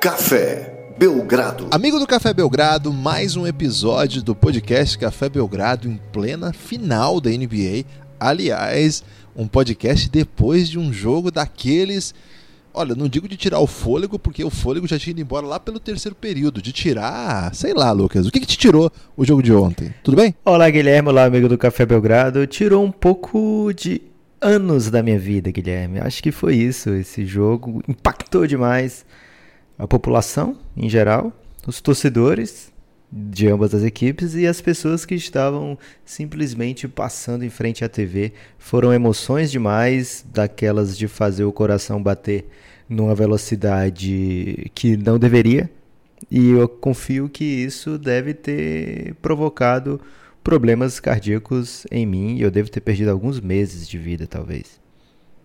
Café Belgrado. Amigo do Café Belgrado, mais um episódio do podcast Café Belgrado em plena final da NBA. Aliás, um podcast depois de um jogo daqueles. Olha, não digo de tirar o fôlego, porque o fôlego já tinha ido embora lá pelo terceiro período. De tirar, sei lá, Lucas, o que, que te tirou o jogo de ontem? Tudo bem? Olá, Guilherme, olá, amigo do Café Belgrado. Tirou um pouco de anos da minha vida, Guilherme. Acho que foi isso. Esse jogo impactou demais a população em geral, os torcedores de ambas as equipes e as pessoas que estavam simplesmente passando em frente à TV. Foram emoções demais, daquelas de fazer o coração bater numa velocidade que não deveria. E eu confio que isso deve ter provocado problemas cardíacos em mim e eu devo ter perdido alguns meses de vida, talvez.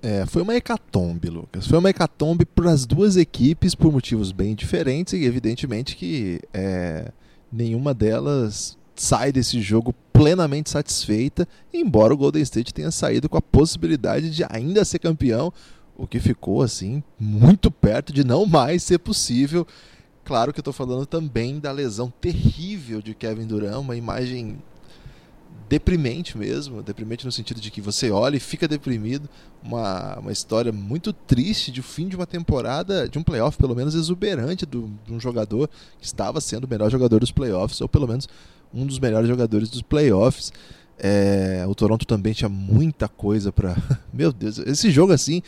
É, foi uma hecatombe, Lucas. Foi uma hecatombe para as duas equipes por motivos bem diferentes e evidentemente que é, nenhuma delas sai desse jogo plenamente satisfeita, embora o Golden State tenha saído com a possibilidade de ainda ser campeão, o que ficou assim muito perto de não mais ser possível. Claro que eu estou falando também da lesão terrível de Kevin Durant, uma imagem deprimente mesmo, deprimente no sentido de que você olha e fica deprimido, uma, uma história muito triste de fim de uma temporada, de um playoff pelo menos exuberante do, de um jogador que estava sendo o melhor jogador dos playoffs, ou pelo menos um dos melhores jogadores dos playoffs. É, o Toronto também tinha muita coisa para. Meu Deus, esse jogo assim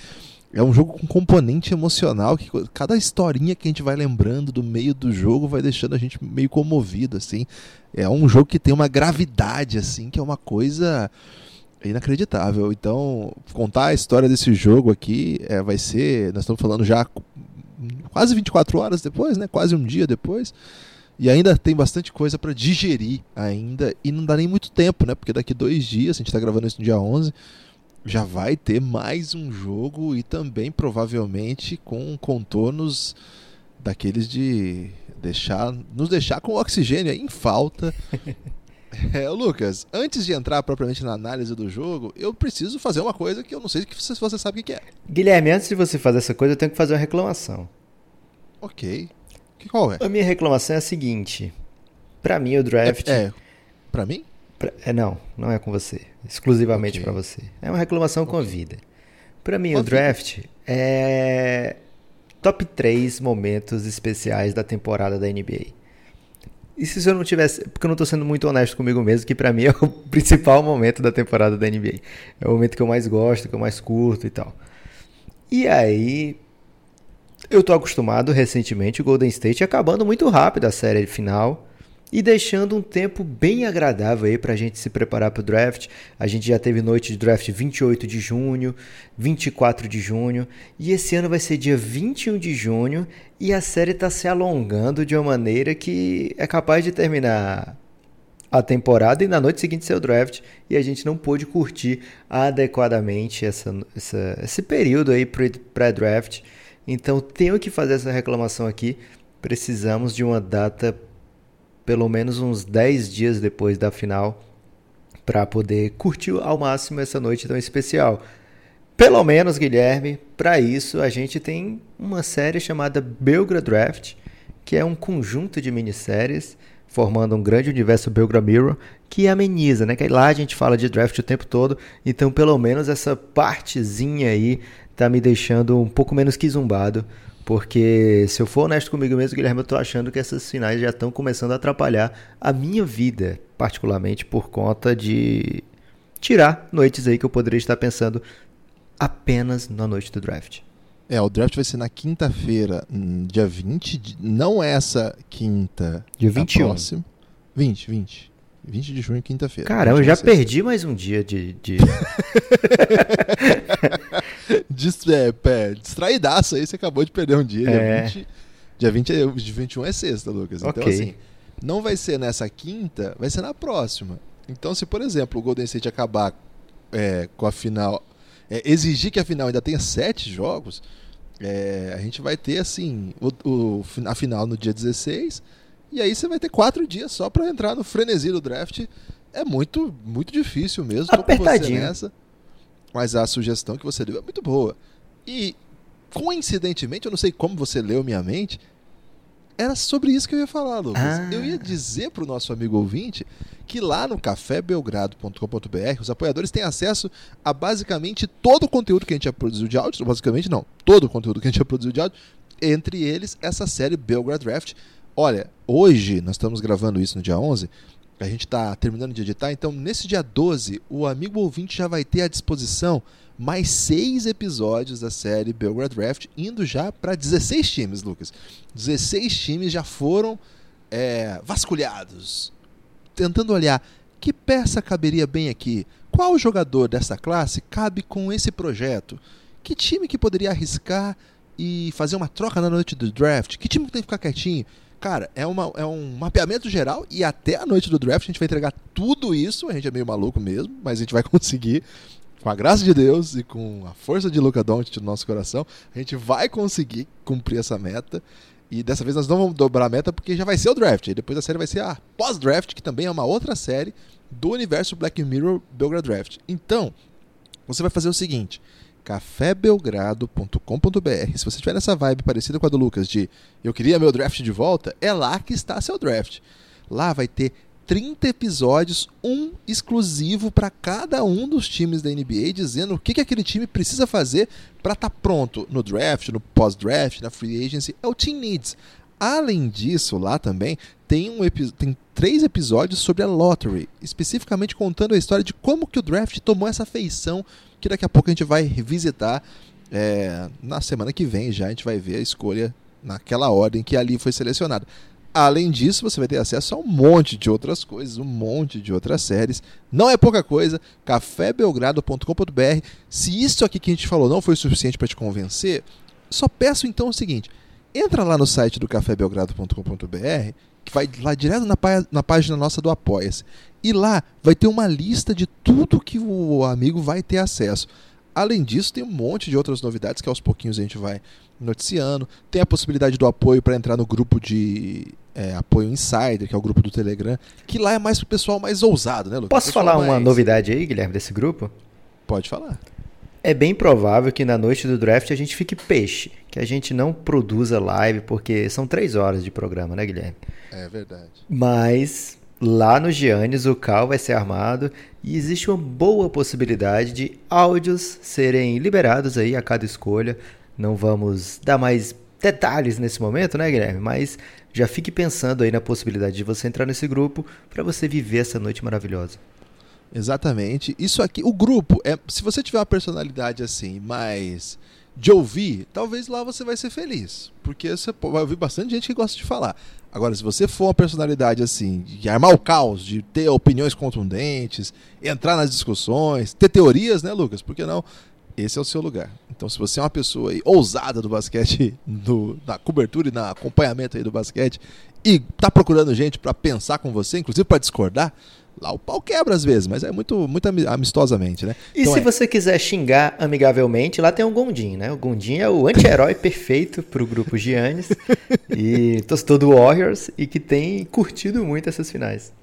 é um jogo com componente emocional que cada historinha que a gente vai lembrando do meio do jogo vai deixando a gente meio comovido assim. É um jogo que tem uma gravidade assim, que é uma coisa inacreditável. Então, contar a história desse jogo aqui é, vai ser, nós estamos falando já quase 24 horas depois, né? Quase um dia depois. E ainda tem bastante coisa para digerir ainda e não dá nem muito tempo, né? Porque daqui dois dias, a gente está gravando isso no dia 11, já vai ter mais um jogo e também provavelmente com contornos daqueles de deixar nos deixar com oxigênio em falta. é, Lucas, antes de entrar propriamente na análise do jogo, eu preciso fazer uma coisa que eu não sei se você sabe o que é. Guilherme, antes de você fazer essa coisa, eu tenho que fazer uma reclamação. Ok. Qual é? A minha reclamação é a seguinte. Para mim, o draft. É, é para mim? Pra, é, não, não é com você. Exclusivamente okay. para você. É uma reclamação okay. com a vida. Para mim, o draft é top 3 momentos especiais da temporada da NBA. E se eu não tivesse. Porque eu não tô sendo muito honesto comigo mesmo, que para mim é o principal momento da temporada da NBA. É o momento que eu mais gosto, que eu mais curto e tal. E aí. Eu tô acostumado recentemente o Golden State acabando muito rápido a série final e deixando um tempo bem agradável aí para a gente se preparar para o draft. A gente já teve noite de draft 28 de junho, 24 de junho e esse ano vai ser dia 21 de junho e a série está se alongando de uma maneira que é capaz de terminar a temporada e na noite seguinte ser o draft e a gente não pôde curtir adequadamente essa, essa esse período aí pré-draft. Então tenho que fazer essa reclamação aqui. Precisamos de uma data pelo menos uns 10 dias depois da final para poder curtir ao máximo essa noite tão especial. Pelo menos, Guilherme, para isso a gente tem uma série chamada Belgra Draft, que é um conjunto de minisséries formando um grande universo Belgra Mirror que ameniza, né? Que lá a gente fala de draft o tempo todo, então pelo menos essa partezinha aí tá me deixando um pouco menos que zumbado porque, se eu for honesto comigo mesmo, Guilherme, eu tô achando que essas finais já estão começando a atrapalhar a minha vida, particularmente por conta de tirar noites aí que eu poderia estar pensando apenas na noite do draft. É, o draft vai ser na quinta-feira, hum, dia 20, não essa quinta, dia 21. Próxima. 20, 20. 20 de junho, quinta-feira. Caramba, eu já perdi mais um dia de. de... Dist, é, é, distraidaço aí, você acabou de perder um dia. É. Dia 20, dia 20 é, de 21 é sexta, Lucas. Então, okay. assim, não vai ser nessa quinta, vai ser na próxima. Então, se, por exemplo, o Golden State acabar é, com a final. É, exigir que a final ainda tenha sete jogos, é, a gente vai ter, assim, o, o, a final no dia 16 e aí você vai ter quatro dias só para entrar no frenesi do draft. É muito, muito difícil mesmo. Tô com você nessa. Mas a sugestão que você deu é muito boa. E, coincidentemente, eu não sei como você leu minha mente, Era sobre isso que eu ia falar, Lucas. Ah. Eu ia dizer para o nosso amigo ouvinte que lá no cafébelgrado.com.br os apoiadores têm acesso a basicamente todo o conteúdo que a gente já produziu de áudio, basicamente não, todo o conteúdo que a gente já produziu de áudio, entre eles essa série Belgrade Draft. Olha, hoje nós estamos gravando isso no dia 11, a gente está terminando de editar, então nesse dia 12 o amigo ouvinte já vai ter à disposição mais seis episódios da série Belgrade Draft, indo já para 16 times, Lucas. 16 times já foram é, vasculhados, tentando olhar que peça caberia bem aqui, qual jogador dessa classe cabe com esse projeto, que time que poderia arriscar e fazer uma troca na noite do draft, que time que tem que ficar quietinho. Cara, é, uma, é um mapeamento geral e até a noite do draft a gente vai entregar tudo isso. A gente é meio maluco mesmo, mas a gente vai conseguir com a graça de Deus e com a força de Luca Doncic no nosso coração, a gente vai conseguir cumprir essa meta. E dessa vez nós não vamos dobrar a meta porque já vai ser o draft. E depois a série vai ser a pós-draft, que também é uma outra série do universo Black Mirror Belgrade Draft. Então, você vai fazer o seguinte: cafébelgrado.com.br. Se você tiver nessa vibe parecida com a do Lucas de eu queria meu draft de volta, é lá que está seu draft. Lá vai ter 30 episódios, um exclusivo para cada um dos times da NBA, dizendo o que, que aquele time precisa fazer para estar tá pronto no draft, no pós-draft, na free agency. É o Team Needs. Além disso, lá também tem, um tem três episódios sobre a lottery, especificamente contando a história de como que o draft tomou essa feição que daqui a pouco a gente vai revisitar é, na semana que vem já a gente vai ver a escolha naquela ordem que ali foi selecionada. Além disso, você vai ter acesso a um monte de outras coisas, um monte de outras séries. Não é pouca coisa. cafébelgrado.com.br. Se isso aqui que a gente falou não foi suficiente para te convencer, só peço então o seguinte: entra lá no site do cafébelgrado.com.br, que vai lá direto na, pá na página nossa do Apoia-se. E lá vai ter uma lista de tudo que o amigo vai ter acesso. Além disso, tem um monte de outras novidades que aos pouquinhos a gente vai noticiando. Tem a possibilidade do apoio para entrar no grupo de é, apoio Insider, que é o grupo do Telegram, que lá é mais pro pessoal mais ousado, né, Lucas? Posso falar mais... uma novidade aí, Guilherme, desse grupo? Pode falar. É bem provável que na noite do draft a gente fique peixe, que a gente não produza live, porque são três horas de programa, né, Guilherme? É verdade. Mas lá no Giannis o cal vai ser armado e existe uma boa possibilidade de áudios serem liberados aí a cada escolha. Não vamos dar mais detalhes nesse momento, né, Guilherme? Mas já fique pensando aí na possibilidade de você entrar nesse grupo para você viver essa noite maravilhosa. Exatamente. Isso aqui, o grupo, é, se você tiver uma personalidade assim, mais de ouvir, talvez lá você vai ser feliz. Porque você vai ouvir bastante gente que gosta de falar. Agora, se você for uma personalidade assim, de armar o caos, de ter opiniões contundentes, entrar nas discussões, ter teorias, né, Lucas? Por que não? esse é o seu lugar. Então, se você é uma pessoa aí, ousada do basquete, do, na cobertura e no acompanhamento aí do basquete, e tá procurando gente para pensar com você, inclusive para discordar, lá o pau quebra às vezes, mas é muito, muito amistosamente, né? E então se é... você quiser xingar amigavelmente, lá tem o Gondim, né? O Gondim é o anti-herói perfeito pro grupo Giannis e torcedor do Warriors e que tem curtido muito essas finais.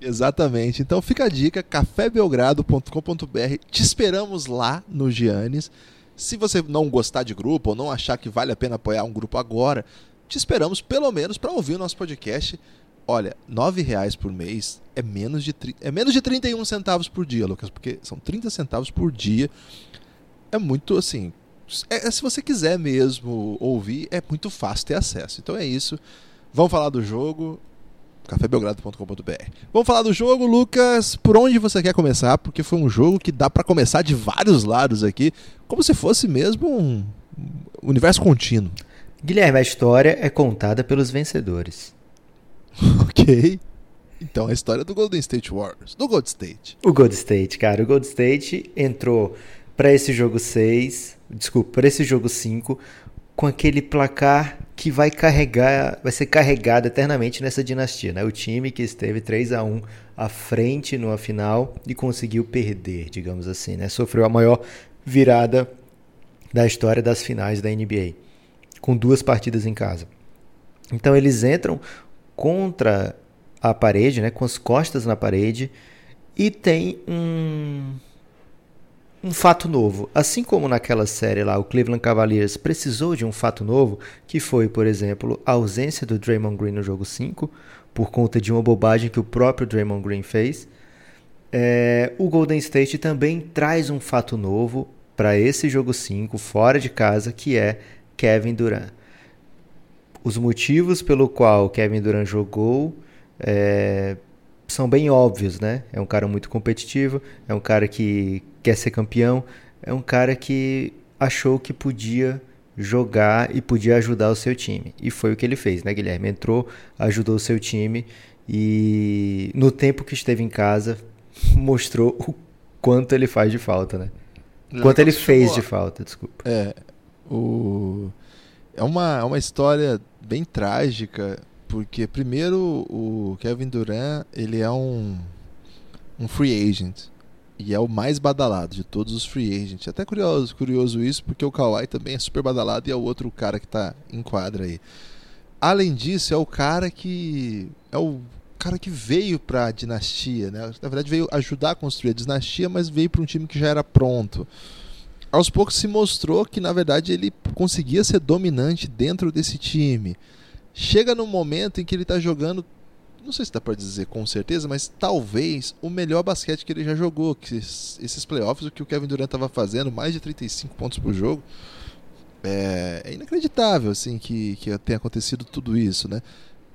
Exatamente. Então fica a dica, cafébelgrado.com.br. Te esperamos lá no Giannis. Se você não gostar de grupo ou não achar que vale a pena apoiar um grupo agora, te esperamos pelo menos para ouvir o nosso podcast. Olha, R$ reais por mês é menos de é menos de 31 centavos por dia, Lucas, porque são 30 centavos por dia. É muito assim, é, é, se você quiser mesmo ouvir, é muito fácil ter acesso. Então é isso. Vamos falar do jogo cafébelgrado.com.br. Vamos falar do jogo, Lucas. Por onde você quer começar? Porque foi um jogo que dá para começar de vários lados aqui, como se fosse mesmo um universo contínuo. Guilherme, a história é contada pelos vencedores. ok. Então, a história do Golden State Warriors, do Gold State. O Gold State, cara. O Gold State entrou para esse jogo 6, desculpa, para esse jogo 5, com aquele placar que vai carregar, vai ser carregado eternamente nessa dinastia, né? O time que esteve 3 a 1 à frente numa final e conseguiu perder, digamos assim, né? Sofreu a maior virada da história das finais da NBA, com duas partidas em casa. Então eles entram contra a parede, né, com as costas na parede e tem um um fato novo. Assim como naquela série lá, o Cleveland Cavaliers precisou de um fato novo, que foi, por exemplo, a ausência do Draymond Green no jogo 5, por conta de uma bobagem que o próprio Draymond Green fez. É, o Golden State também traz um fato novo para esse jogo 5, fora de casa, que é Kevin Durant. Os motivos pelo qual Kevin Durant jogou é, são bem óbvios, né? É um cara muito competitivo, é um cara que quer ser campeão, é um cara que achou que podia jogar e podia ajudar o seu time. E foi o que ele fez, né, Guilherme? Entrou, ajudou o seu time e no tempo que esteve em casa mostrou o quanto ele faz de falta, né? Quanto ele fez de falta, desculpa. É, o... é, uma, é uma história bem trágica porque, primeiro, o Kevin Durant, ele é um, um free agent. E é o mais badalado de todos os free agents. É até curioso, curioso isso, porque o Kawhi também é super badalado e é o outro cara que está em quadra aí. Além disso, é o cara que. É o cara que veio para a dinastia, né? Na verdade, veio ajudar a construir a dinastia, mas veio para um time que já era pronto. Aos poucos se mostrou que, na verdade, ele conseguia ser dominante dentro desse time chega no momento em que ele está jogando, não sei se dá para dizer com certeza, mas talvez o melhor basquete que ele já jogou, que esses playoffs, o que o Kevin Durant estava fazendo, mais de 35 pontos por jogo, é, é inacreditável assim que, que tenha acontecido tudo isso, né?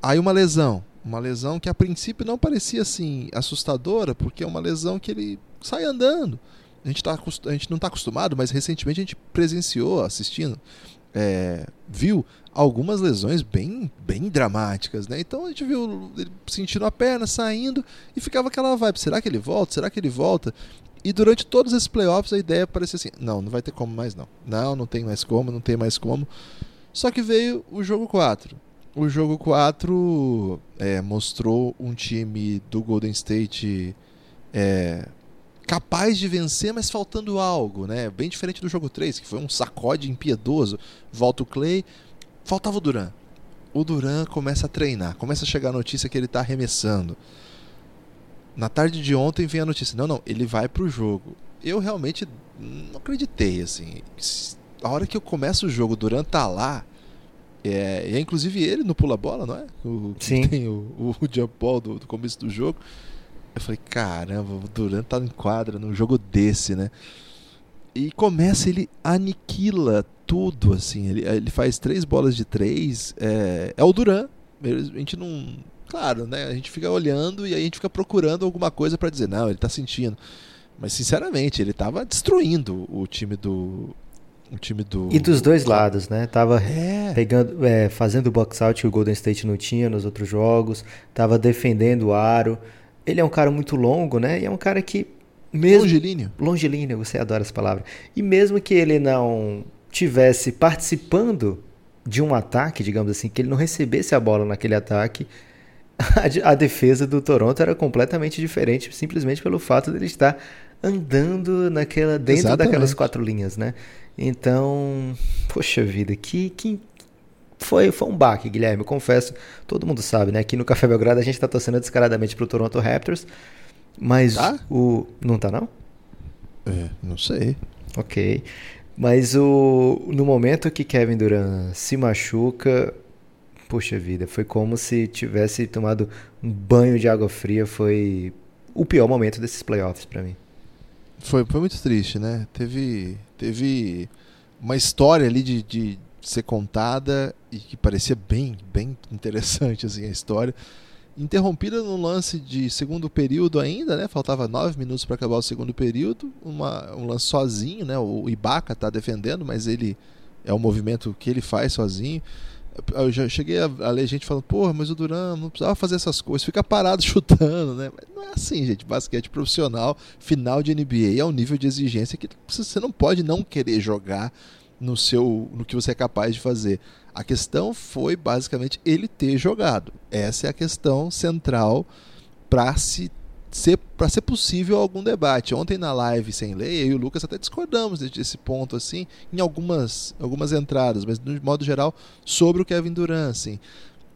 Aí uma lesão, uma lesão que a princípio não parecia assim assustadora, porque é uma lesão que ele sai andando. A gente, tá, a gente não está acostumado, mas recentemente a gente presenciou, assistindo, é, viu algumas lesões bem, bem dramáticas, né? Então a gente viu ele sentindo a perna, saindo e ficava aquela vibe: será que ele volta? Será que ele volta? E durante todos esses playoffs a ideia parecia assim: não, não vai ter como mais não. Não, não tem mais como, não tem mais como. Só que veio o jogo 4. O jogo 4 é, mostrou um time do Golden State é, capaz de vencer, mas faltando algo, né? Bem diferente do jogo 3, que foi um sacode impiedoso. Volta o Clay, Faltava o Duran. O Duran começa a treinar, começa a chegar a notícia que ele está arremessando. Na tarde de ontem vem a notícia: não, não, ele vai para o jogo. Eu realmente não acreditei, assim. A hora que eu começo o jogo, o Duran tá lá. É, é inclusive ele no pula-bola, não é? O, Sim. Tem o, o, o jump ball do, do começo do jogo. Eu falei, caramba, o Duran tá em quadra num jogo desse, né? E começa, ele aniquila tudo, assim. Ele, ele faz três bolas de três. É, é o Duran. A gente não. Claro, né? A gente fica olhando e aí a gente fica procurando alguma coisa para dizer, não, ele tá sentindo. Mas sinceramente, ele tava destruindo o time do. O time do. E dos dois lados, né? Tava é. pegando, é, fazendo o box out que o Golden State não tinha nos outros jogos. Tava defendendo o aro. Ele é um cara muito longo, né? E é um cara que. Mesmo, longilíneo. Longilíneo, você adora essa palavra. E mesmo que ele não tivesse participando de um ataque, digamos assim, que ele não recebesse a bola naquele ataque, a, a defesa do Toronto era completamente diferente, simplesmente pelo fato de ele estar andando naquela dentro Exatamente. daquelas quatro linhas, né? Então, poxa vida, que, que foi, foi um baque, Guilherme. Eu confesso, todo mundo sabe, né? Aqui no Café Belgrado a gente tá torcendo descaradamente pro Toronto Raptors, mas tá? o não tá não? É, não sei. Ok. Mas o, no momento que Kevin Durant se machuca, poxa vida, foi como se tivesse tomado um banho de água fria. Foi o pior momento desses playoffs para mim. Foi, foi muito triste, né? Teve, teve uma história ali de, de ser contada e que parecia bem, bem interessante assim a história interrompida no lance de segundo período ainda, né? Faltava nove minutos para acabar o segundo período. Uma, um lance sozinho, né? O Ibaka está defendendo, mas ele é o movimento que ele faz sozinho. Eu já cheguei a, a ler gente falando, porra, mas o Duran não precisava fazer essas coisas, fica parado chutando, né? Mas não é assim, gente. Basquete profissional, final de NBA é um nível de exigência que você não pode não querer jogar no seu no que você é capaz de fazer. A questão foi basicamente ele ter jogado. Essa é a questão central para se ser para ser possível algum debate. Ontem na live sem lei, eu e o Lucas até discordamos desse ponto assim, em algumas algumas entradas, mas de modo geral sobre o Kevin Durant, assim.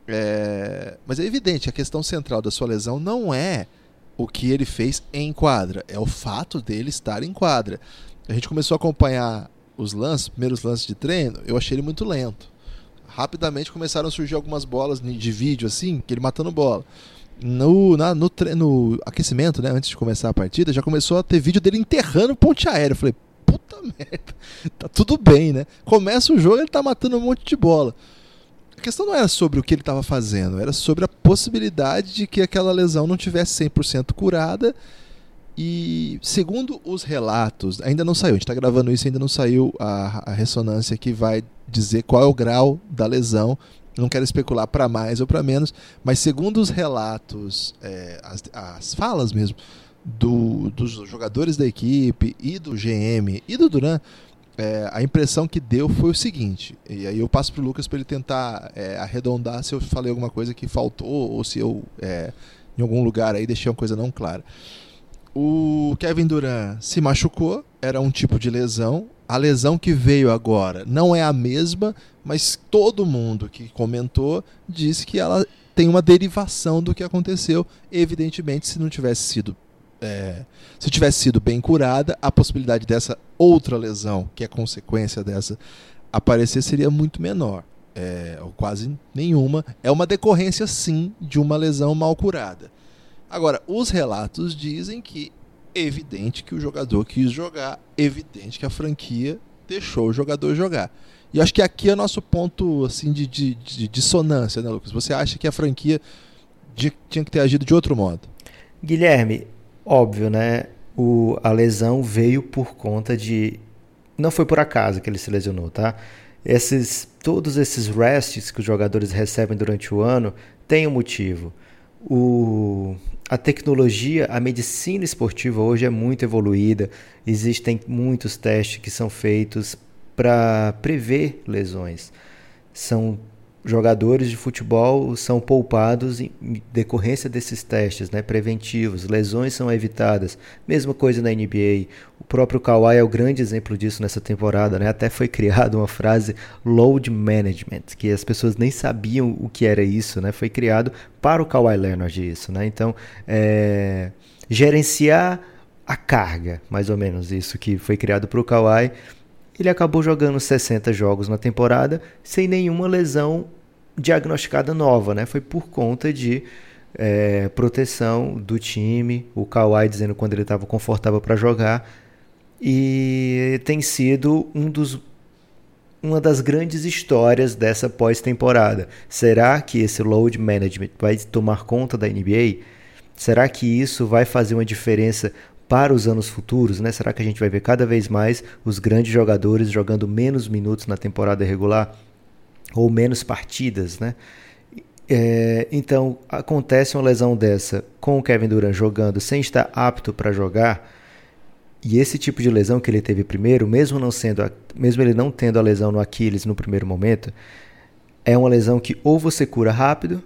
É... mas é evidente, a questão central da sua lesão não é o que ele fez em quadra, é o fato dele estar em quadra. a gente começou a acompanhar os lances, primeiros lances de treino, eu achei ele muito lento. Rapidamente começaram a surgir algumas bolas de vídeo assim, que ele matando bola. No, na, no, no aquecimento, né, antes de começar a partida, já começou a ter vídeo dele enterrando ponte aérea. Eu falei, puta merda, tá tudo bem, né? Começa o jogo ele tá matando um monte de bola. A questão não era sobre o que ele estava fazendo, era sobre a possibilidade de que aquela lesão não tivesse 100% curada. E segundo os relatos, ainda não saiu, a gente está gravando isso ainda não saiu a, a ressonância que vai dizer qual é o grau da lesão. Não quero especular para mais ou para menos, mas segundo os relatos, é, as, as falas mesmo do, dos jogadores da equipe e do GM e do Duran, é, a impressão que deu foi o seguinte, e aí eu passo para o Lucas para ele tentar é, arredondar se eu falei alguma coisa que faltou ou se eu, é, em algum lugar aí, deixei uma coisa não clara. O Kevin Durant se machucou, era um tipo de lesão. A lesão que veio agora não é a mesma, mas todo mundo que comentou disse que ela tem uma derivação do que aconteceu. Evidentemente, se não tivesse sido é, se tivesse sido bem curada, a possibilidade dessa outra lesão, que é consequência dessa, aparecer seria muito menor. É, ou quase nenhuma. É uma decorrência, sim, de uma lesão mal curada. Agora, os relatos dizem que é evidente que o jogador quis jogar, evidente que a franquia deixou o jogador jogar. E acho que aqui é nosso ponto assim de, de, de dissonância, né, Lucas? Você acha que a franquia tinha que ter agido de outro modo? Guilherme, Óbvio, né? O, a lesão veio por conta de. Não foi por acaso que ele se lesionou, tá? Esses, todos esses rests que os jogadores recebem durante o ano têm um motivo. O, a tecnologia, a medicina esportiva hoje é muito evoluída. Existem muitos testes que são feitos para prever lesões. São jogadores de futebol são poupados em decorrência desses testes né, preventivos, lesões são evitadas. Mesma coisa na NBA. O próprio Kawhi é o grande exemplo disso nessa temporada. Né? Até foi criada uma frase load management, que as pessoas nem sabiam o que era isso. Né? Foi criado para o Kawhi Leonard isso. Né? Então, é, gerenciar a carga, mais ou menos isso que foi criado para o Kawhi ele acabou jogando 60 jogos na temporada sem nenhuma lesão diagnosticada nova, né? Foi por conta de é, proteção do time, o Kawhi dizendo quando ele estava confortável para jogar e tem sido um dos uma das grandes histórias dessa pós-temporada. Será que esse load management vai tomar conta da NBA? Será que isso vai fazer uma diferença para os anos futuros? Né? Será que a gente vai ver cada vez mais os grandes jogadores jogando menos minutos na temporada regular? Ou menos partidas, né? É, então acontece uma lesão dessa com o Kevin Durant jogando sem estar apto para jogar e esse tipo de lesão que ele teve primeiro, mesmo não sendo, mesmo ele não tendo a lesão no Aquiles no primeiro momento, é uma lesão que ou você cura rápido,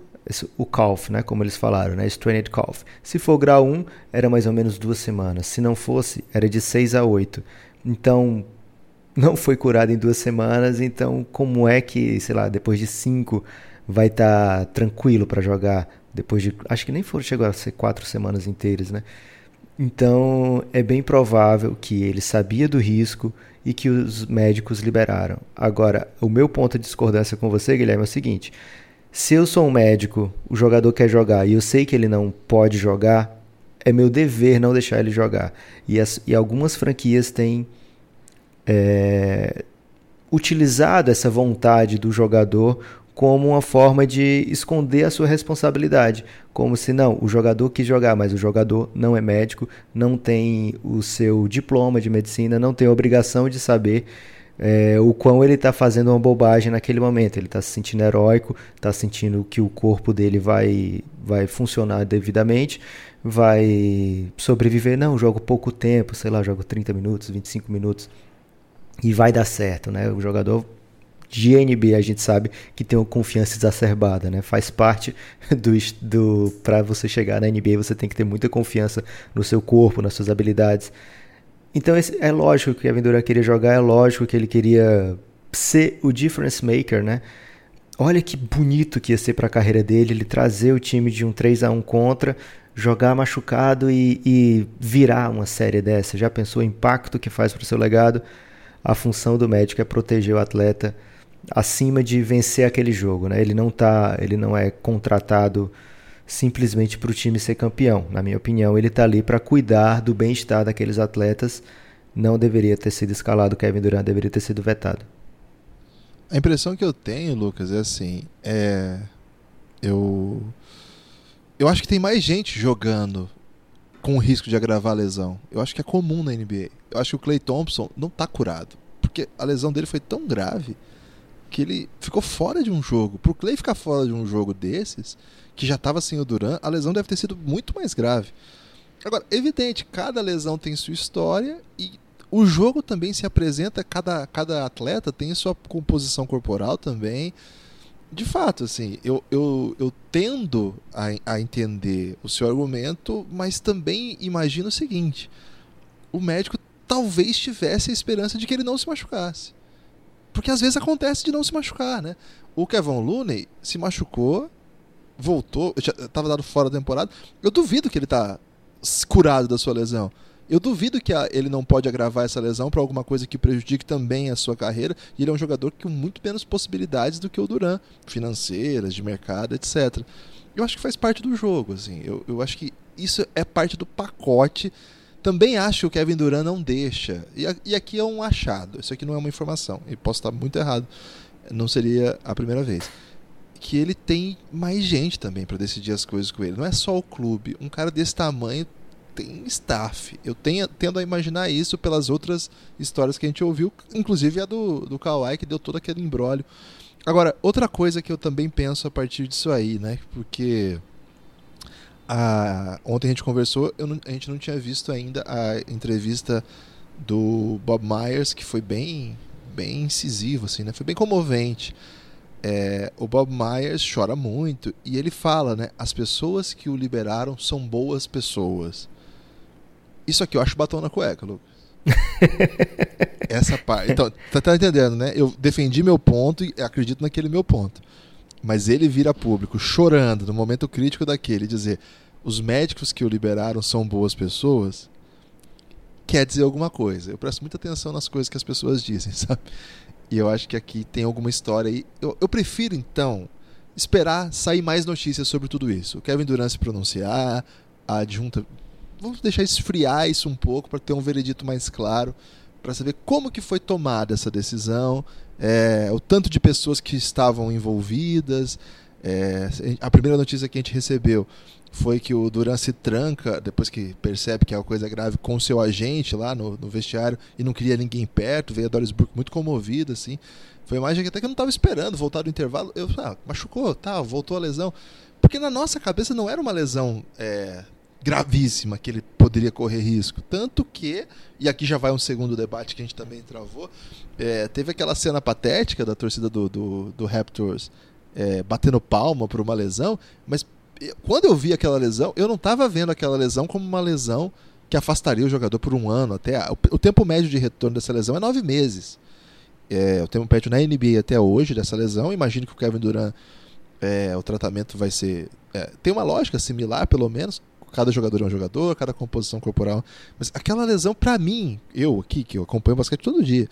o calf, né, como eles falaram, né, strained calf. Se for grau 1, era mais ou menos duas semanas. Se não fosse, era de 6 a 8. Então, não foi curado em duas semanas, então como é que, sei lá, depois de cinco vai estar tá tranquilo para jogar? Depois de, acho que nem foram chegou a ser quatro semanas inteiras, né? Então é bem provável que ele sabia do risco e que os médicos liberaram. Agora, o meu ponto de discordância com você, Guilherme, é o seguinte: se eu sou um médico, o jogador quer jogar e eu sei que ele não pode jogar, é meu dever não deixar ele jogar. E, as, e algumas franquias têm é, utilizado essa vontade do jogador como uma forma de esconder a sua responsabilidade, como se não, o jogador quis jogar, mas o jogador não é médico, não tem o seu diploma de medicina, não tem a obrigação de saber é, o quão ele está fazendo uma bobagem naquele momento. Ele está se sentindo heróico, está sentindo que o corpo dele vai, vai funcionar devidamente, vai sobreviver. Não, jogo pouco tempo, sei lá, jogo 30 minutos, 25 minutos e vai dar certo, né? O jogador de NBA a gente sabe que tem uma confiança exacerbada, né? Faz parte do, do para você chegar na NBA você tem que ter muita confiança no seu corpo, nas suas habilidades. Então esse, é lógico que o Kevin Durant queria jogar, é lógico que ele queria ser o difference maker, né? Olha que bonito que ia ser para a carreira dele, ele trazer o time de um 3 a 1 contra jogar machucado e, e virar uma série dessa? Já pensou o impacto que faz para o seu legado? A função do médico é proteger o atleta acima de vencer aquele jogo, né? Ele não tá, ele não é contratado simplesmente para o time ser campeão. Na minha opinião, ele está ali para cuidar do bem-estar daqueles atletas. Não deveria ter sido escalado Kevin Durant, deveria ter sido vetado. A impressão que eu tenho, Lucas, é assim, é eu eu acho que tem mais gente jogando com risco de agravar a lesão. Eu acho que é comum na NBA. Eu acho que o Clay Thompson não está curado, porque a lesão dele foi tão grave que ele ficou fora de um jogo. Pro Clay ficar fora de um jogo desses, que já estava sem o Duran, a lesão deve ter sido muito mais grave. Agora, evidente, cada lesão tem sua história e o jogo também se apresenta, cada, cada atleta tem sua composição corporal também. De fato, assim, eu, eu, eu tendo a, a entender o seu argumento, mas também imagino o seguinte: o médico talvez tivesse a esperança de que ele não se machucasse. Porque às vezes acontece de não se machucar, né? O Kevin Looney se machucou, voltou, estava dado fora da temporada. Eu duvido que ele está curado da sua lesão. Eu duvido que a, ele não pode agravar essa lesão para alguma coisa que prejudique também a sua carreira. E ele é um jogador com muito menos possibilidades do que o Duran, financeiras, de mercado, etc. Eu acho que faz parte do jogo, assim. Eu, eu acho que isso é parte do pacote também acho que o Kevin Durant não deixa. E, e aqui é um achado. Isso aqui não é uma informação. E posso estar muito errado. Não seria a primeira vez. Que ele tem mais gente também para decidir as coisas com ele. Não é só o clube. Um cara desse tamanho tem staff. Eu tenho, tendo a imaginar isso pelas outras histórias que a gente ouviu, inclusive a do, do Kawhi, que deu todo aquele embrólio. Agora, outra coisa que eu também penso a partir disso aí, né? Porque a, ontem a gente conversou, não, a gente não tinha visto ainda a entrevista do Bob Myers, que foi bem, bem incisivo, assim, né? Foi bem comovente. É, o Bob Myers chora muito e ele fala, né? As pessoas que o liberaram são boas pessoas. Isso aqui eu acho batom na cueca, Lucas. Essa parte. Então, tá, tá entendendo, né? Eu defendi meu ponto e acredito naquele meu ponto. Mas ele vira público chorando no momento crítico daquele dizer: os médicos que o liberaram são boas pessoas, quer dizer alguma coisa. Eu presto muita atenção nas coisas que as pessoas dizem, sabe? E eu acho que aqui tem alguma história aí. Eu, eu prefiro, então, esperar sair mais notícias sobre tudo isso. O Kevin Durant se pronunciar, a adjunta. Vamos deixar esfriar isso um pouco para ter um veredito mais claro, para saber como que foi tomada essa decisão, é, o tanto de pessoas que estavam envolvidas. É, a primeira notícia que a gente recebeu foi que o Duran se tranca, depois que percebe que é uma coisa grave, com seu agente lá no, no vestiário e não queria ninguém perto, veio a Doris Burke muito comovida, assim. Foi uma imagem que até que eu não estava esperando, voltar do intervalo, eu, ah, machucou, tá, voltou a lesão. Porque na nossa cabeça não era uma lesão é, gravíssima que ele poderia correr risco. Tanto que, e aqui já vai um segundo debate que a gente também travou, é, teve aquela cena patética da torcida do, do, do Raptors é, batendo palma por uma lesão, mas quando eu vi aquela lesão, eu não estava vendo aquela lesão como uma lesão que afastaria o jogador por um ano. até O tempo médio de retorno dessa lesão é nove meses. É, o tempo médio na NBA até hoje dessa lesão. Imagino que o Kevin Durant, é, o tratamento vai ser. É, tem uma lógica similar, pelo menos. Cada jogador é um jogador, cada composição corporal. Mas aquela lesão, para mim, eu aqui, que eu acompanho basquete todo dia,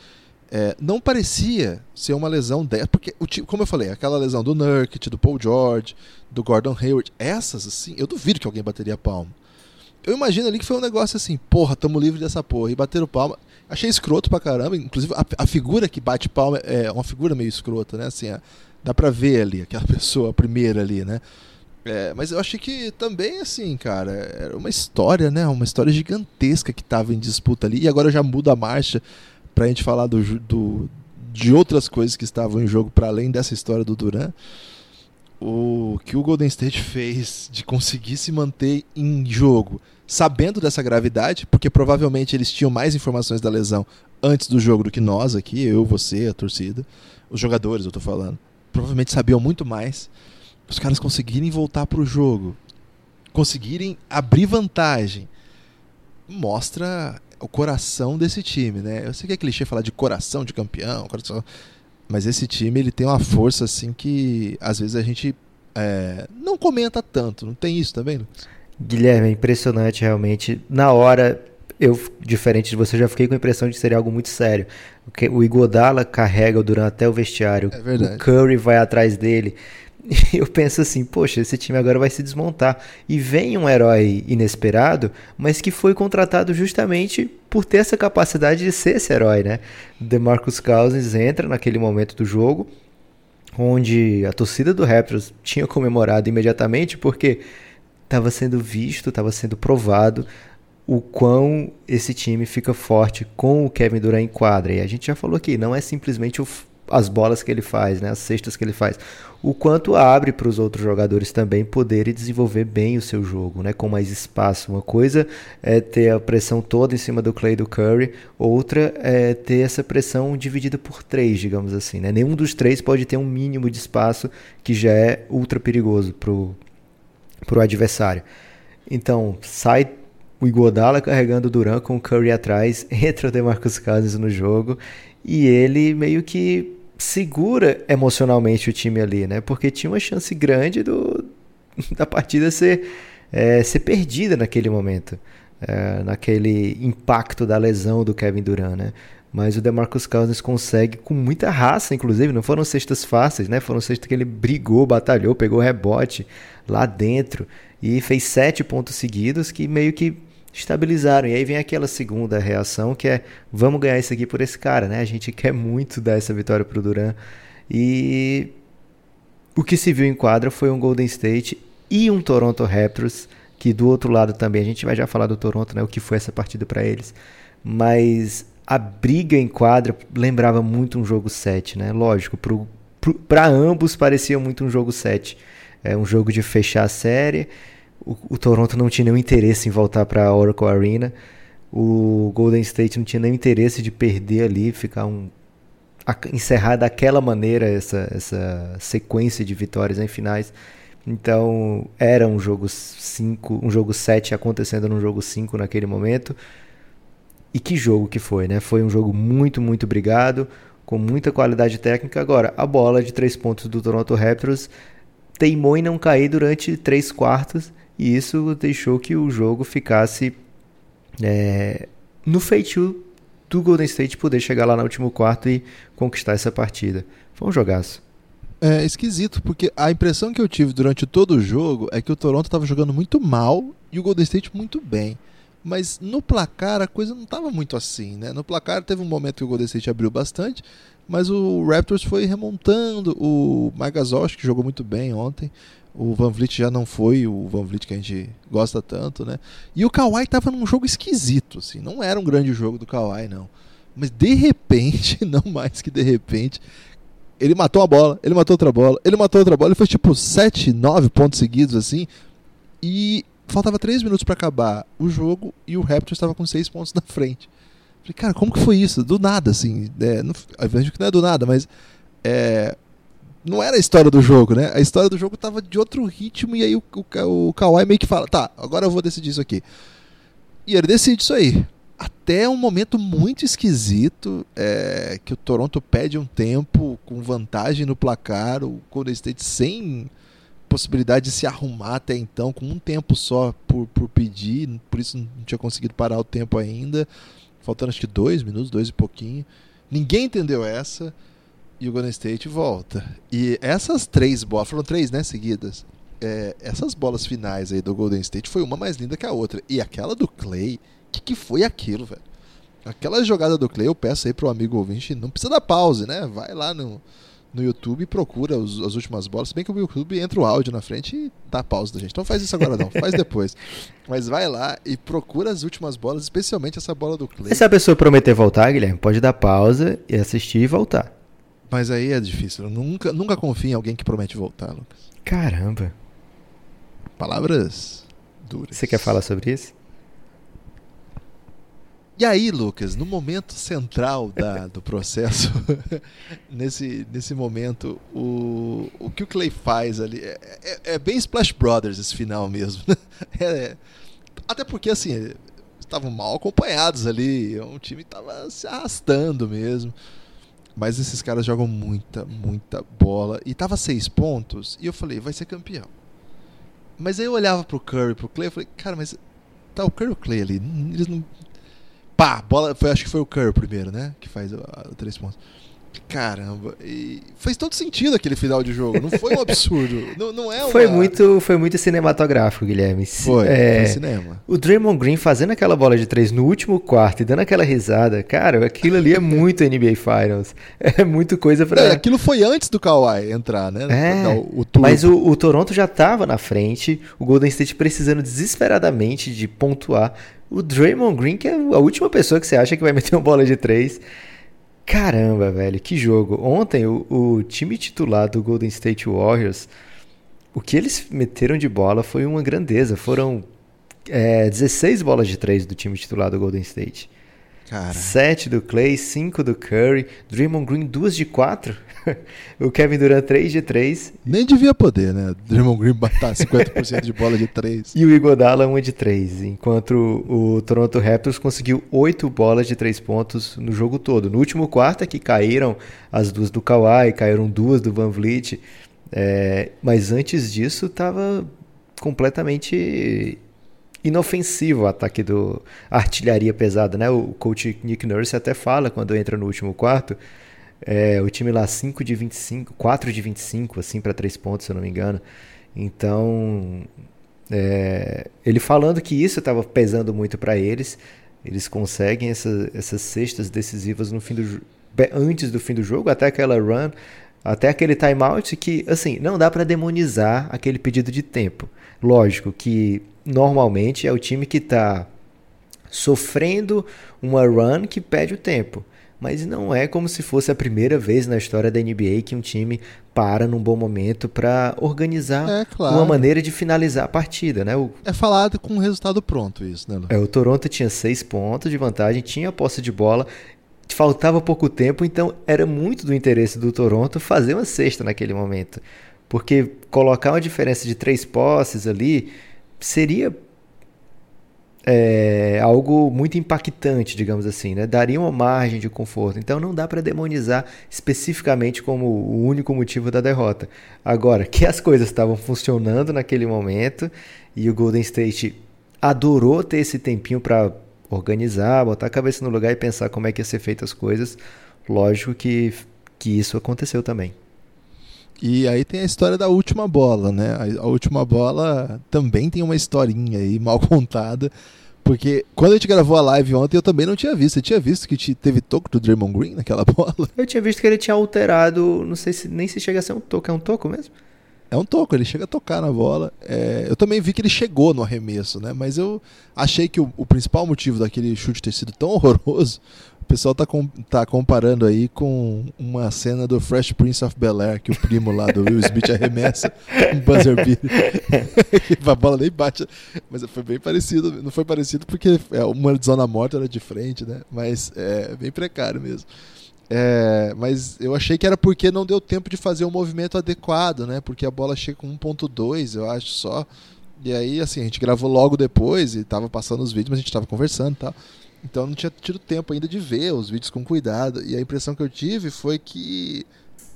é, não parecia ser uma lesão dessa, porque, como eu falei, aquela lesão do Nurkic, do Paul George, do Gordon Hayward, essas, assim, eu duvido que alguém bateria palma. Eu imagino ali que foi um negócio assim, porra, tamo livre dessa porra, e bateram palma. Achei escroto pra caramba, inclusive a, a figura que bate palma é uma figura meio escrota, né, assim, a, dá pra ver ali, aquela pessoa, a primeira ali, né. É, mas eu achei que também, assim, cara, era uma história, né, uma história gigantesca que tava em disputa ali, e agora já muda a marcha para a gente falar do, do, de outras coisas que estavam em jogo para além dessa história do Duran, o que o Golden State fez de conseguir se manter em jogo, sabendo dessa gravidade, porque provavelmente eles tinham mais informações da lesão antes do jogo do que nós aqui, eu, você, a torcida, os jogadores, eu tô falando, provavelmente sabiam muito mais. Os caras conseguirem voltar pro jogo, conseguirem abrir vantagem, mostra o coração desse time, né? Eu sei que é clichê falar de coração de campeão, coração, mas esse time ele tem uma força assim que às vezes a gente é, não comenta tanto. Não tem isso também, Lucas? Guilherme, é impressionante realmente. Na hora, eu, diferente de você, já fiquei com a impressão de ser algo muito sério. O Igodala carrega o Duran até o vestiário. É verdade. O Curry vai atrás dele. Eu penso assim, poxa, esse time agora vai se desmontar. E vem um herói inesperado, mas que foi contratado justamente por ter essa capacidade de ser esse herói, né? DeMarcus Cousins entra naquele momento do jogo, onde a torcida do Raptors tinha comemorado imediatamente, porque estava sendo visto, estava sendo provado o quão esse time fica forte com o Kevin Durant em quadra. E a gente já falou aqui, não é simplesmente o, as bolas que ele faz, né, as cestas que ele faz. O quanto abre para os outros jogadores também poderem desenvolver bem o seu jogo, né, com mais espaço. Uma coisa é ter a pressão toda em cima do Clay e do Curry, outra é ter essa pressão dividida por três, digamos assim. Né? Nenhum dos três pode ter um mínimo de espaço que já é ultra perigoso para o adversário. Então, sai o Iguodala carregando o Duran com o Curry atrás, entra o DeMarcus Cousins no jogo e ele meio que segura emocionalmente o time ali, né? Porque tinha uma chance grande do, da partida ser, é, ser perdida naquele momento, é, naquele impacto da lesão do Kevin Durant, né? Mas o DeMarcus Cousins consegue com muita raça, inclusive, não foram cestas fáceis, né? Foram cestas que ele brigou, batalhou, pegou rebote lá dentro e fez sete pontos seguidos que meio que estabilizaram. E aí vem aquela segunda reação que é vamos ganhar isso aqui por esse cara, né? A gente quer muito dar essa vitória pro Duran. E o que se viu em quadra foi um Golden State e um Toronto Raptors, que do outro lado também, a gente vai já falar do Toronto, né, o que foi essa partida para eles. Mas a briga em quadra lembrava muito um jogo 7, né? Lógico, para ambos parecia muito um jogo 7. É um jogo de fechar a série o, o Toronto não tinha nenhum interesse em voltar para a Oracle Arena. O Golden State não tinha nenhum interesse de perder ali, ficar um encerrar daquela maneira essa, essa sequência de vitórias em finais. Então, era um jogo 5, um jogo 7 acontecendo num jogo 5 naquele momento. E que jogo que foi, né? Foi um jogo muito, muito brigado, com muita qualidade técnica. Agora, a bola de três pontos do Toronto Raptors teimou em não cair durante três quartos e isso deixou que o jogo ficasse é, no feitio do Golden State poder chegar lá no último quarto e conquistar essa partida. Foi um jogaço. É esquisito, porque a impressão que eu tive durante todo o jogo é que o Toronto estava jogando muito mal e o Golden State muito bem. Mas no placar a coisa não estava muito assim, né? No placar teve um momento que o Golden State abriu bastante, mas o Raptors foi remontando. O Magazosh, que jogou muito bem ontem, o Van Vliet já não foi o Van Vliet que a gente gosta tanto, né? E o Kawhi tava num jogo esquisito, assim. Não era um grande jogo do Kawhi, não. Mas de repente, não mais que de repente, ele matou a bola, ele matou outra bola, ele matou outra bola. Ele foi tipo 7, 9 pontos seguidos, assim. E faltava 3 minutos para acabar o jogo e o Raptors estava com 6 pontos na frente. Falei, cara, como que foi isso? Do nada, assim. É, não, vejo que não é do nada, mas é, não era a história do jogo, né? A história do jogo tava de outro ritmo e aí o, o, o Kawhi meio que fala, tá, agora eu vou decidir isso aqui. E ele decide isso aí. Até um momento muito esquisito, é, que o Toronto pede um tempo com vantagem no placar, o Golden State sem possibilidade de se arrumar até então, com um tempo só por, por pedir, por isso não tinha conseguido parar o tempo ainda, faltando acho que dois minutos, dois e pouquinho. Ninguém entendeu essa e o Golden State volta. E essas três bolas, foram três, né, seguidas. É, essas bolas finais aí do Golden State foi uma mais linda que a outra. E aquela do Clay, o que, que foi aquilo, velho? Aquela jogada do Clay, eu peço aí pro amigo ouvinte, não precisa dar pause, né? Vai lá no, no YouTube e procura os, as últimas bolas. Se bem que o YouTube entra o áudio na frente e dá pausa da gente. Então faz isso agora não, faz depois. Mas vai lá e procura as últimas bolas, especialmente essa bola do Clay. E se a pessoa prometer voltar, Guilherme, pode dar pausa e assistir e voltar. Mas aí é difícil. Eu nunca, nunca confio em alguém que promete voltar, Lucas. Caramba. Palavras duras. Você quer falar sobre isso? E aí, Lucas, no momento central da, do processo, nesse, nesse momento, o, o que o Clay faz ali é, é, é bem Splash Brothers esse final mesmo. Né? É, até porque, assim, estavam mal acompanhados ali, o time estava se arrastando mesmo. Mas esses caras jogam muita, muita bola. E tava seis pontos. E eu falei, vai ser campeão. Mas aí eu olhava pro Curry, pro Clay, eu falei, cara, mas tá o Curry e o Clay ali, eles não... Pá, bola, foi, acho que foi o Curry primeiro, né, que faz o três pontos. Caramba, e fez todo sentido aquele final de jogo. Não foi um absurdo. não, não é uma... Foi muito, foi muito cinematográfico, Guilherme. Foi, é, foi cinema. O Draymond Green fazendo aquela bola de três no último quarto e dando aquela risada, cara, aquilo ali é muito NBA Finals. É muito coisa pra. É, aquilo foi antes do Kawhi entrar, né? É, o, o mas o, o Toronto já tava na frente, o Golden State precisando desesperadamente de pontuar. O Draymond Green, que é a última pessoa que você acha que vai meter uma bola de três Caramba, velho, que jogo. Ontem o, o, time titular do Golden State Warriors, o que eles meteram de bola foi uma grandeza. Foram é, 16 bolas de 3 do time titular do Golden State. Cara. 7 do Clay, 5 do Curry, Draymond Green 2 de 4, o Kevin Durant 3 de 3. Nem devia poder, né? Draymond Green matar 50% de bola de 3. E o Iguodala 1 de 3, enquanto o Toronto Raptors conseguiu 8 bolas de 3 pontos no jogo todo. No último quarto é que caíram as duas do Kawhi, caíram duas do Van Vliet, é, mas antes disso estava completamente inofensivo o ataque do artilharia pesada, né? O coach Nick Nurse até fala quando entra no último quarto, é, o time lá 5 de 25, 4 de 25 assim para três pontos, se eu não me engano. Então, é, ele falando que isso estava pesando muito para eles, eles conseguem essa, essas cestas decisivas no fim do antes do fim do jogo, até aquela run, até aquele timeout que assim, não dá para demonizar aquele pedido de tempo. Lógico que normalmente é o time que está sofrendo uma run que pede o tempo. Mas não é como se fosse a primeira vez na história da NBA que um time para num bom momento para organizar é, claro. uma maneira de finalizar a partida, né? O... É falado com o resultado pronto isso, né? Lu? É, o Toronto tinha seis pontos de vantagem, tinha a posse de bola, faltava pouco tempo, então era muito do interesse do Toronto fazer uma cesta naquele momento. Porque colocar uma diferença de três posses ali seria é, algo muito impactante, digamos assim, né? daria uma margem de conforto. Então não dá para demonizar especificamente como o único motivo da derrota. Agora, que as coisas estavam funcionando naquele momento e o Golden State adorou ter esse tempinho para organizar, botar a cabeça no lugar e pensar como é que ia ser feitas as coisas, lógico que, que isso aconteceu também. E aí tem a história da última bola, né? A, última bola também tem uma historinha aí mal contada. Porque quando a gente gravou a live ontem, eu também não tinha visto. Você tinha visto que te, teve toco do Draymond Green naquela bola? Eu tinha visto que ele tinha alterado, não sei se nem se chega a ser um toco, é um toco mesmo? É um toco, ele chega a tocar na bola. É, eu também vi que ele chegou no arremesso, né? Mas eu achei que o, o principal motivo daquele chute ter sido tão horroroso pessoal tá, com, tá comparando aí com uma cena do Fresh Prince of Bel-Air, que o primo lá do Will Smith arremessa um buzzer beater. a bola nem bate. Mas foi bem parecido. Não foi parecido porque é, uma zona morta era de frente, né? Mas é bem precário mesmo. É, mas eu achei que era porque não deu tempo de fazer o um movimento adequado, né? Porque a bola chega com 1.2, eu acho só. E aí, assim, a gente gravou logo depois e tava passando os vídeos, mas a gente tava conversando e tal. Então não tinha tido tempo ainda de ver os vídeos com cuidado. E a impressão que eu tive foi que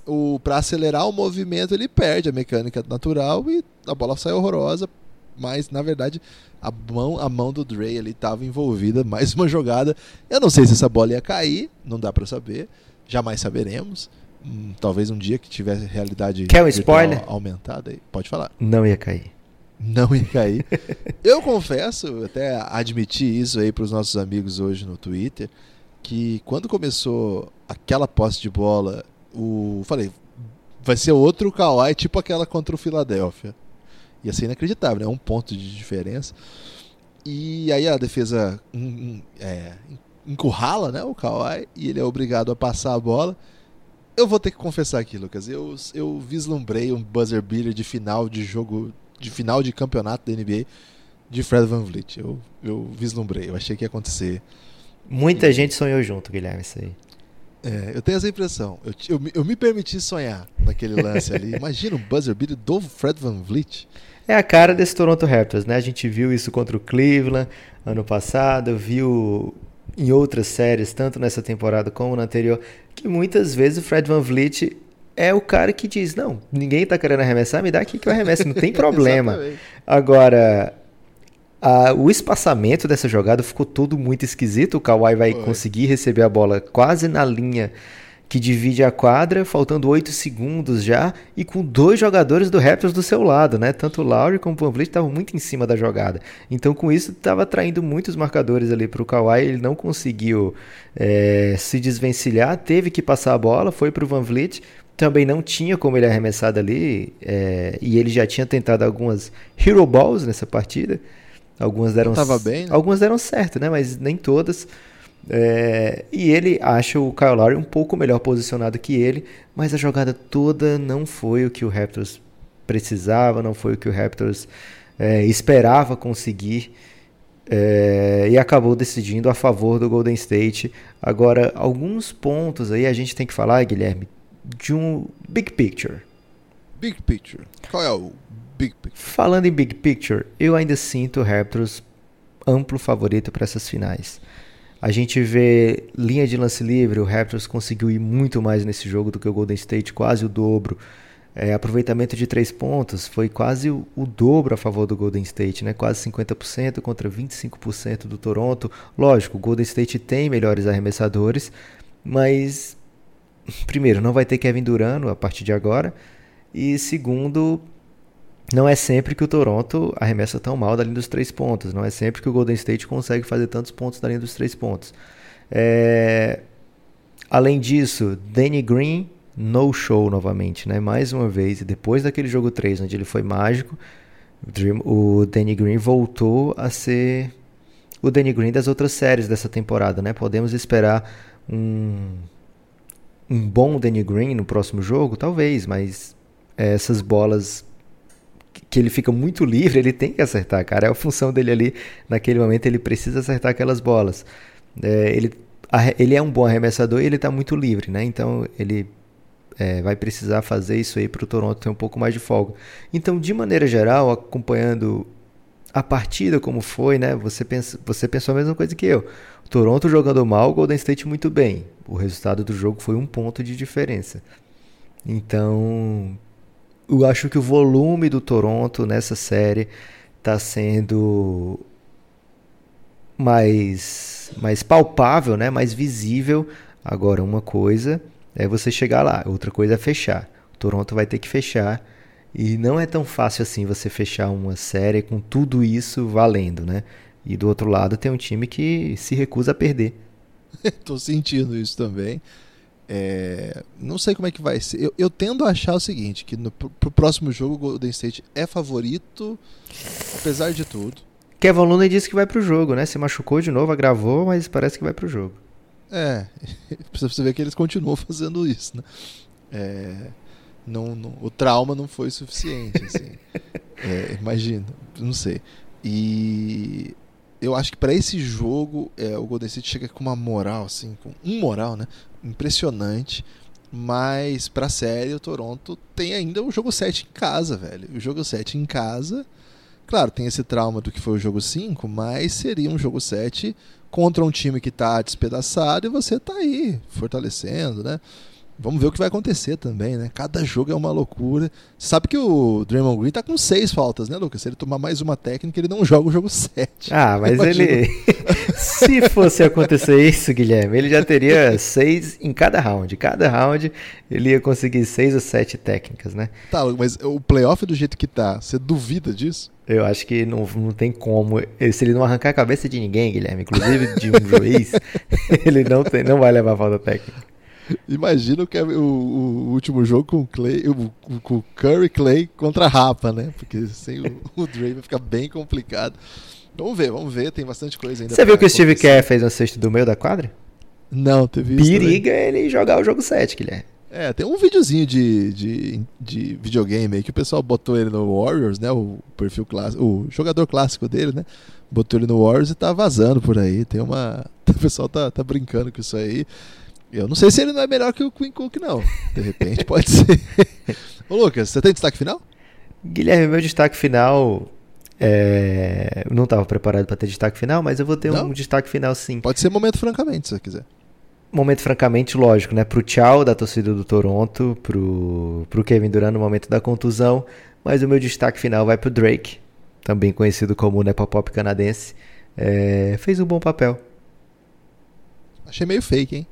o para acelerar o movimento ele perde a mecânica natural e a bola sai horrorosa. Mas na verdade a mão, a mão do Dre ali estava envolvida mais uma jogada. Eu não sei se essa bola ia cair, não dá para saber. Jamais saberemos. Hum, talvez um dia que tivesse realidade Quer um spoiler? aumentada, pode falar. Não ia cair não ia cair. Eu confesso, até admiti isso aí para os nossos amigos hoje no Twitter, que quando começou aquela posse de bola, o falei, vai ser outro Kawhi, tipo aquela contra o Philadelphia. Ia ser inacreditável, né? Um ponto de diferença. E aí a defesa um, é, encurrala né, o Kawhi e ele é obrigado a passar a bola. Eu vou ter que confessar aqui, Lucas. Eu, eu vislumbrei um buzzer beater de final de jogo de final de campeonato da NBA de Fred Van Vliet. Eu, eu vislumbrei, eu achei que ia acontecer. Muita e... gente sonhou junto, Guilherme, isso aí. É, eu tenho essa impressão. Eu, eu, eu me permiti sonhar naquele lance ali. Imagina o buzzer beater do Fred Van Vliet. É a cara desse Toronto Raptors, né? A gente viu isso contra o Cleveland ano passado, viu em outras séries, tanto nessa temporada como na anterior, que muitas vezes o Fred Van Vliet é o cara que diz: Não, ninguém tá querendo arremessar, me dá aqui que eu arremesso, não tem problema. Agora, a, o espaçamento dessa jogada ficou todo muito esquisito. O Kawhi vai Foi. conseguir receber a bola quase na linha que divide a quadra, faltando 8 segundos já, e com dois jogadores do Raptors do seu lado, né? Tanto o Lowry como o Van Vliet estavam muito em cima da jogada. Então, com isso, estava atraindo muitos marcadores ali para o Kawhi, ele não conseguiu é, se desvencilhar, teve que passar a bola, foi para o Van Vliet, também não tinha como ele arremessar dali, é, e ele já tinha tentado algumas Hero Balls nessa partida, algumas deram, bem, né? algumas deram certo, né? Mas nem todas. É, e ele acha o Kyle Lowry um pouco melhor posicionado que ele, mas a jogada toda não foi o que o Raptors precisava, não foi o que o Raptors é, esperava conseguir é, e acabou decidindo a favor do Golden State. Agora, alguns pontos aí a gente tem que falar, Guilherme, de um big picture. Big picture. Qual é o big picture? Falando em big picture, eu ainda sinto o Raptors amplo favorito para essas finais. A gente vê linha de lance livre, o Raptors conseguiu ir muito mais nesse jogo do que o Golden State, quase o dobro. É, aproveitamento de três pontos foi quase o, o, dobro a favor do Golden State, né? quase 50% contra 25% do Toronto. Lógico, o Golden State tem melhores arremessadores, mas primeiro, não vai ter Kevin Durant a partir de agora, e segundo, não é sempre que o Toronto arremessa tão mal da linha dos três pontos. Não é sempre que o Golden State consegue fazer tantos pontos da linha dos três pontos. É... Além disso, Danny Green no show novamente, né? Mais uma vez, e depois daquele jogo 3, onde ele foi mágico, o Danny Green voltou a ser o Danny Green das outras séries dessa temporada, né? Podemos esperar um, um bom Danny Green no próximo jogo? Talvez, mas essas bolas que ele fica muito livre, ele tem que acertar, cara. É a função dele ali, naquele momento, ele precisa acertar aquelas bolas. É, ele, ele é um bom arremessador e ele está muito livre, né? Então ele é, vai precisar fazer isso aí para o Toronto ter um pouco mais de folga. Então, de maneira geral, acompanhando a partida como foi, né? Você, pensa, você pensou a mesma coisa que eu. Toronto jogando mal, Golden State muito bem. O resultado do jogo foi um ponto de diferença. Então, eu acho que o volume do Toronto nessa série está sendo mais, mais palpável, né? mais visível. Agora, uma coisa é você chegar lá, outra coisa é fechar. O Toronto vai ter que fechar. E não é tão fácil assim você fechar uma série com tudo isso valendo, né? E do outro lado tem um time que se recusa a perder. Tô sentindo isso também. É, não sei como é que vai ser. Eu, eu tendo a achar o seguinte: que no pro próximo jogo o Golden State é favorito, apesar de tudo. Kevin Looney disse que vai pro jogo, né? Se machucou de novo, agravou, mas parece que vai pro jogo. É, precisa você ver que eles continuam fazendo isso, né? É, não, não, o trauma não foi suficiente, assim. é, imagina, não sei. E eu acho que para esse jogo é, o Golden State chega com uma moral, assim, com um moral, né? Impressionante. Mas pra série, o Toronto tem ainda o jogo 7 em casa, velho. O jogo 7 em casa, claro, tem esse trauma do que foi o jogo 5, mas seria um jogo 7 contra um time que tá despedaçado e você tá aí, fortalecendo, né? Vamos ver o que vai acontecer também, né? Cada jogo é uma loucura. Você sabe que o Draymond Green tá com seis faltas, né, Lucas? Se ele tomar mais uma técnica, ele não joga o jogo 7. Ah, mas Imagina. ele. Se fosse acontecer isso, Guilherme, ele já teria seis em cada round. Cada round ele ia conseguir seis ou sete técnicas, né? Tá, mas o playoff do jeito que tá, você duvida disso? Eu acho que não, não tem como. Se ele não arrancar a cabeça de ninguém, Guilherme, inclusive de um juiz, ele não, tem, não vai levar falta técnica. Imagina o, o, o, último jogo com o Clay, o, com o Curry Clay contra a Rapa, né? Porque sem o, o vai ficar bem complicado. Vamos ver, vamos ver, tem bastante coisa ainda. Você viu que o Steve Kerr fez um sexto do meio da quadra? Não, teve isso. Periga ele jogar o jogo 7, Guilherme. É, tem um videozinho de, de, de videogame aí que o pessoal botou ele no Warriors, né? O perfil clássico, o jogador clássico dele, né? Botou ele no Warriors e tá vazando por aí. Tem uma. O pessoal tá, tá brincando com isso aí. Eu não sei se ele não é melhor que o Queen Cook, não. De repente pode ser. Ô Lucas, você tem destaque final? Guilherme, meu destaque final. É... Eu não estava preparado para ter destaque final, mas eu vou ter não? um destaque final sim. Pode ser momento francamente, se você quiser. momento francamente lógico, né? Pro tchau da torcida do Toronto, pro, pro Kevin Durant no momento da contusão, mas o meu destaque final vai pro Drake, também conhecido como Nepopop canadense, é, fez um bom papel. Achei meio fake, hein?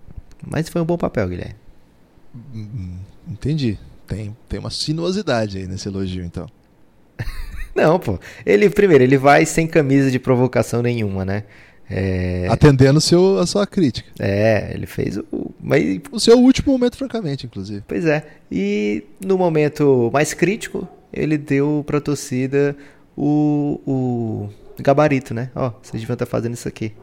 Mas foi um bom papel, Guilherme. Hum, entendi. Tem, tem uma sinuosidade aí nesse elogio, então. Não, pô. Ele, primeiro, ele vai sem camisa de provocação nenhuma, né? É... Atendendo seu, a sua crítica. É, ele fez o. Mas... O seu último momento, francamente, inclusive. Pois é. E no momento mais crítico, ele deu pra torcida o, o gabarito, né? Ó, vocês deviam estar fazendo isso aqui.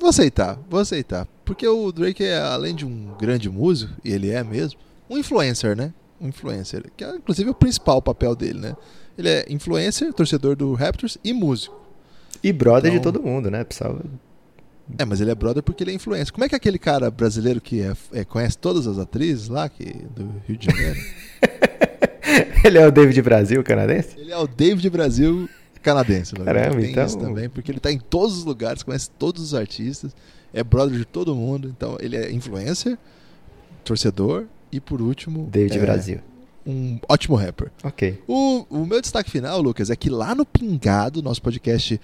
Vou aceitar, vou aceitar. Porque o Drake é, além de um grande músico, e ele é mesmo, um influencer, né? Um influencer. Que é, inclusive, o principal papel dele, né? Ele é influencer, torcedor do Raptors e músico. E brother então... de todo mundo, né, pessoal? É, mas ele é brother porque ele é influencer. Como é que é aquele cara brasileiro que é, é, conhece todas as atrizes lá que, do Rio de Janeiro? ele é o David Brasil canadense? Ele é o David Brasil canadense. Caramba, tem então... isso também, porque ele está em todos os lugares, conhece todos os artistas, é brother de todo mundo. Então ele é influencer, torcedor e por último... David é, Brasil um ótimo rapper. Ok. O, o meu destaque final, Lucas, é que lá no Pingado, nosso podcast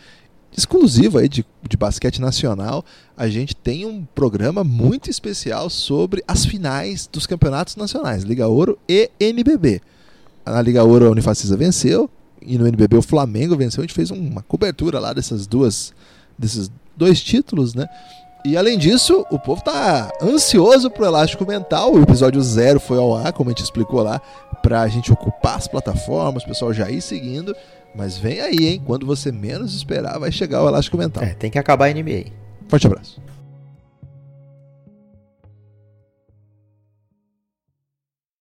exclusivo aí de, de basquete nacional, a gente tem um programa muito especial sobre as finais dos campeonatos nacionais, Liga Ouro e NBB. Na Liga Ouro a Unifacisa venceu e no NBB o Flamengo venceu. A gente fez uma cobertura lá dessas duas desses dois títulos, né? E além disso, o povo tá ansioso pro elástico mental. O episódio zero foi ao ar, como a gente explicou lá, pra gente ocupar as plataformas, o pessoal já ir seguindo. Mas vem aí, hein? Quando você menos esperar, vai chegar o elástico mental. É, tem que acabar a NBA. Forte abraço.